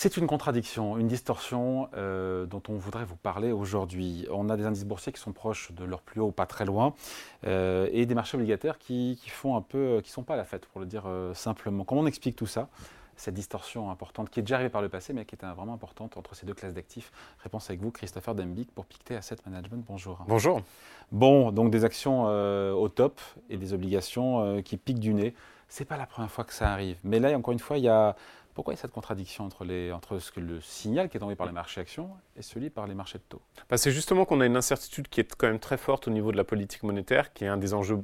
C'est une contradiction, une distorsion euh, dont on voudrait vous parler aujourd'hui. On a des indices boursiers qui sont proches de leur plus haut, pas très loin, euh, et des marchés obligataires qui, font un peu, qui sont pas à la fête, pour le dire euh, simplement. Comment on explique tout ça cette distorsion importante qui est déjà arrivée par le passé, mais qui est vraiment importante entre ces deux classes d'actifs? Réponse avec vous, Christopher Dembic pour Pictet Asset Management. Bonjour. Bonjour. Bon, donc des actions au top et des obligations qui piquent du nez. C'est pas la première fois que ça arrive. Mais là, encore une fois, il y a pourquoi il y a cette contradiction entre, ce que le signal qui est envoyé par les marchés actions et celui par les marchés de taux? Bah, C'est justement qu'on a une incertitude qui est quand même très forte au niveau de la politique monétaire, qui est un des enjeux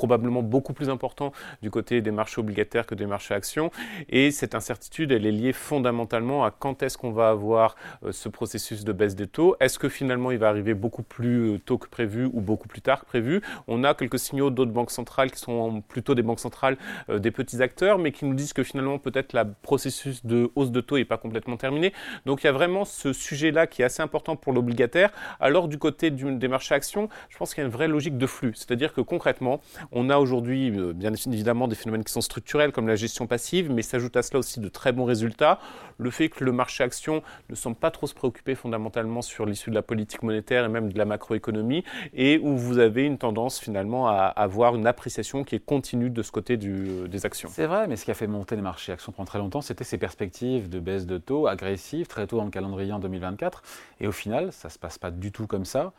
probablement beaucoup plus important du côté des marchés obligataires que des marchés actions. Et cette incertitude, elle est liée fondamentalement à quand est-ce qu'on va avoir euh, ce processus de baisse des taux. Est-ce que finalement il va arriver beaucoup plus euh, tôt que prévu ou beaucoup plus tard que prévu? On a quelques signaux d'autres banques centrales qui sont plutôt des banques centrales euh, des petits acteurs, mais qui nous disent que finalement peut-être le processus de hausse de taux n'est pas complètement terminé. Donc il y a vraiment ce sujet-là qui est assez important pour l'obligataire. Alors du côté des marchés actions, je pense qu'il y a une vraie logique de flux. C'est-à-dire que concrètement, on a aujourd'hui, euh, bien évidemment, des phénomènes qui sont structurels, comme la gestion passive, mais s'ajoute à cela aussi de très bons résultats. Le fait que le marché action ne semble pas trop se préoccuper fondamentalement sur l'issue de la politique monétaire et même de la macroéconomie, et où vous avez une tendance finalement à avoir une appréciation qui est continue de ce côté du, des actions. C'est vrai, mais ce qui a fait monter les marchés actions pendant très longtemps, c'était ces perspectives de baisse de taux agressives très tôt dans le calendrier en 2024. Et au final, ça ne se passe pas du tout comme ça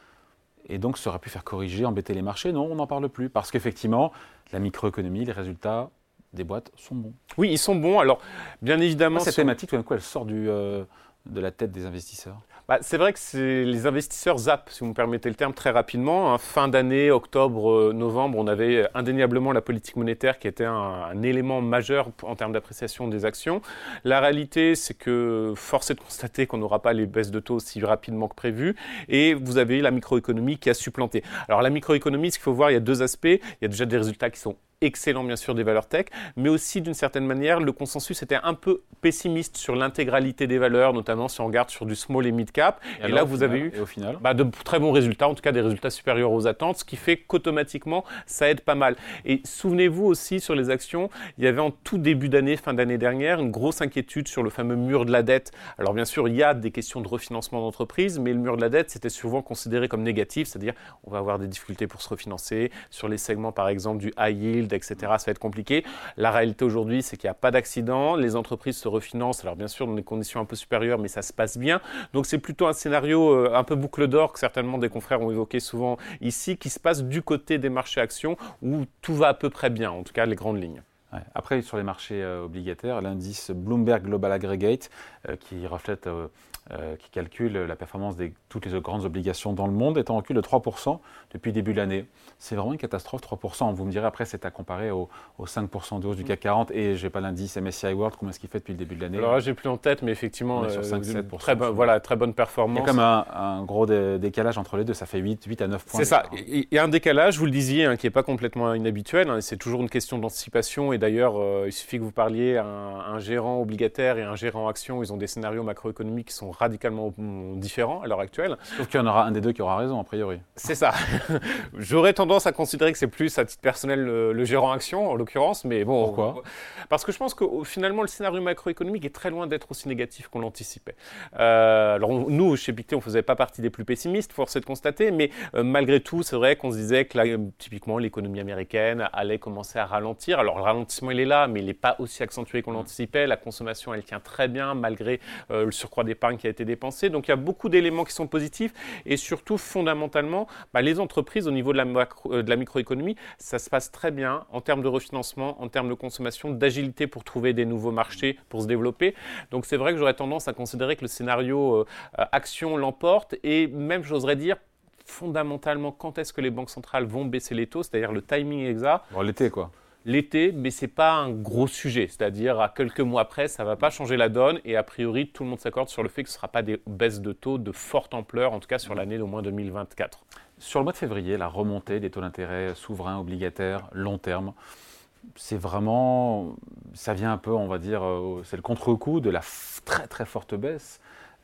et donc ça aurait pu faire corriger, embêter les marchés. Non, on n'en parle plus, parce qu'effectivement, la microéconomie, les résultats des boîtes sont bons. Oui, ils sont bons. Alors, bien évidemment... cette thématique, tout d'un coup, elle sort du, euh, de la tête des investisseurs bah, C'est vrai que les investisseurs zappent, si vous me permettez le terme, très rapidement. Hein. Fin d'année, octobre, euh, novembre, on avait indéniablement la politique monétaire qui était un, élément majeur en termes d'appréciation des actions. La réalité, c'est que force est de constater qu'on n'aura pas les baisses de taux aussi rapidement que prévu. Et vous avez la microéconomie qui a supplanté. Alors la microéconomie, ce qu'il faut voir, il y a deux aspects. Il y a déjà des résultats qui sont excellent bien sûr des valeurs tech, mais aussi d'une certaine manière le consensus était un peu pessimiste sur l'intégralité des valeurs, notamment si on regarde sur du small et mid cap. Et, là vous avez eu au final bah, de très bons résultats, en tout cas des résultats supérieurs aux attentes, ce qui fait qu'automatiquement ça aide pas mal. Et souvenez-vous aussi sur les actions, il y avait en tout début d'année, fin d'année dernière, une grosse inquiétude sur le fameux mur de la dette. Alors bien sûr il y a des questions de refinancement d'entreprise, mais le mur de la dette c'était souvent considéré comme négatif, c'est-à-dire on va avoir des difficultés pour se refinancer sur les segments par exemple du high yield etc. Ça va être compliqué. La réalité aujourd'hui, c'est qu'il n'y a pas d'accident. Les entreprises se refinancent, alors bien sûr dans des conditions un peu supérieures, mais ça se passe bien. Donc c'est plutôt un scénario euh, un peu boucle d'or que certainement des confrères ont évoqué souvent ici, qui se passe du côté des marchés actions où tout va à peu près bien, en tout cas les grandes lignes. Après, sur les marchés euh, obligataires, l'indice Bloomberg Global Aggregate, euh, qui reflète, qui calcule la performance de toutes les grandes obligations dans le monde, est en recul de 3% depuis le début de l'année c'est vraiment une catastrophe, 3%. Vous me direz après, c'est à comparer au, 5% de hausse du CAC 40 et je n'ai pas l'indice MSCI World, comment est-ce qu'il fait depuis le début de l'année? Alors là, j'ai plus en tête, mais effectivement, sur 5, euh, très, voilà, très bonne performance. Il y a comme un, gros décalage entre les deux, ça fait 8, 8 à 9 points. C'est ça, il y a un décalage, vous le disiez, hein, qui n'est pas complètement inhabituel, hein, c'est toujours une question d'anticipation et d'ailleurs, euh, il suffit que vous parliez à un, gérant obligataire et un gérant action, ils ont des scénarios macroéconomiques qui sont radicalement différents à l'heure actuelle. Sauf qu'il y en aura un des deux qui aura raison, a priori. C'est ça. J'aurais tendance à considérer que c'est plus à titre personnel le, gérant action, en l'occurrence, mais bon. Pourquoi? Parce que je pense que finalement, le scénario macroéconomique est très loin d'être aussi négatif qu'on l'anticipait. Euh, alors, nous, chez Pictet, on ne faisait pas partie des plus pessimistes, force est de constater, mais euh, malgré tout, c'est vrai qu'on se disait que typiquement, l'économie américaine allait commencer à ralentir. Alors, le ralentissement, il est là, mais il n'est pas aussi accentué qu'on l'anticipait. La consommation, elle tient très bien, malgré euh, le surcroît d'épargne qui a été dépensé. Donc, il y a beaucoup d'éléments qui sont positifs, et surtout, fondamentalement, bah, les entreprises, au niveau de la macro euh, de la microéconomie, ça se passe très bien en termes de refinancement, en termes de consommation, d'agilité pour trouver des nouveaux marchés, pour se développer. Donc c'est vrai que j'aurais tendance à considérer que le scénario euh, action l'emporte et même j'oserais dire fondamentalement quand est-ce que les banques centrales vont baisser les taux, c'est-à-dire le timing exact? Bon, l'été quoi l'été, mais ce n'est pas un gros sujet. C'est-à-dire, à quelques mois après, ça va pas changer la donne. Et a priori, tout le monde s'accorde sur le fait que ce ne sera pas des baisses de taux de forte ampleur, en tout cas sur l'année d'au moins 2024. Sur le mois de février, la remontée des taux d'intérêt souverains, obligataires, long terme, c'est vraiment, ça vient un peu, on va dire, euh, c'est le contre-coup de la très très forte baisse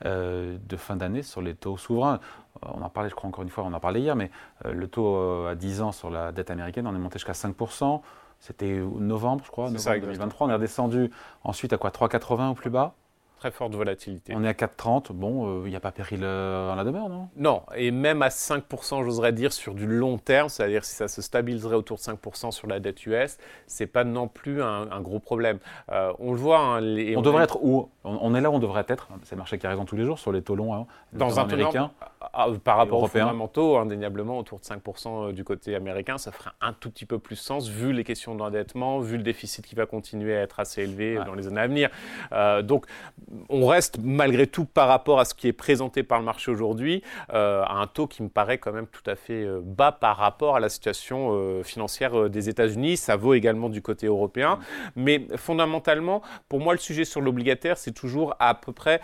euh, de fin d'année sur les taux souverains. Euh, on en parlait, je crois encore une fois, on en parlait hier, mais le taux à 10 ans sur la dette américaine, on est monté jusqu'à 5%. C'était novembre, je crois, novembre 2023. On est redescendu ensuite à quoi 3,80 au plus bas? Très forte volatilité. On est à 4,30. Bon, il n'y a pas péril à la demeure, non? Non, et même à 5%, j'oserais dire, sur du long terme, c'est-à-dire si ça se stabiliserait autour de 5% sur la dette US, c'est pas non plus un, gros problème. on le voit. Hein, on, devrait être où? On, est là où on devrait être. C'est le marché qui a raison tous les jours sur les taux longs hein, dans un américain. Ah, par rapport aux fondamentaux, indéniablement, autour de 5% du côté américain, ça ferait un tout petit peu plus sens vu les questions d'endettement, vu le déficit qui va continuer à être assez élevé dans les années à venir. Euh, donc, on reste malgré tout par rapport à ce qui est présenté par le marché aujourd'hui euh, à un taux qui me paraît quand même tout à fait euh, bas par rapport à la situation financière des États-Unis. Ça vaut également du côté européen. Mais fondamentalement, pour moi, le sujet sur l'obligataire, c'est toujours à peu près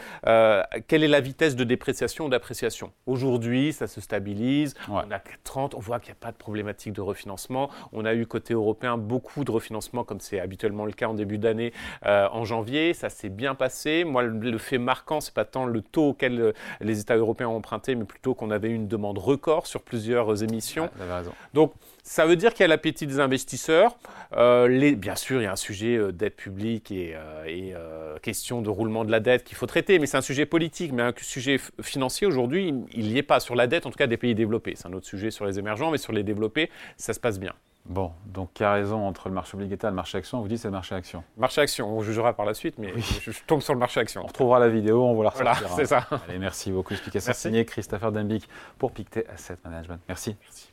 quelle est la vitesse de dépréciation ou d'appréciation? Aujourd'hui, ça se stabilise. On a 30, on voit qu'il n'y a pas de problématique de refinancement. On a eu côté européen beaucoup de refinancement, comme c'est habituellement le cas en début d'année, euh, en janvier. Ça s'est bien passé. Moi, le, fait marquant, c'est pas tant le taux auquel euh, les États européens ont emprunté, mais plutôt qu'on avait eu une demande record sur plusieurs émissions. raison. Donc, ça veut dire qu'il y a l'appétit des investisseurs. Euh, les, bien sûr, il y a un sujet euh, dette publique et, euh, question de roulement de la dette qu'il faut traiter, mais c'est un sujet politique. Mais un sujet financier, aujourd'hui, il n'y est pas. Sur la dette, en tout cas, des pays développés. C'est un autre sujet sur les émergents, mais sur les développés, ça se passe bien. Bon, donc il y a raison entre le marché obligataire et le marché action? On vous dit c'est le marché action. Marché action, on jugera par la suite, mais je, tombe sur le marché action. On retrouvera la vidéo, on vous la ressortira. Voilà, c'est ça. Allez, merci beaucoup. Explication signée Christopher Dembic pour Pictet Asset Management. Merci. merci.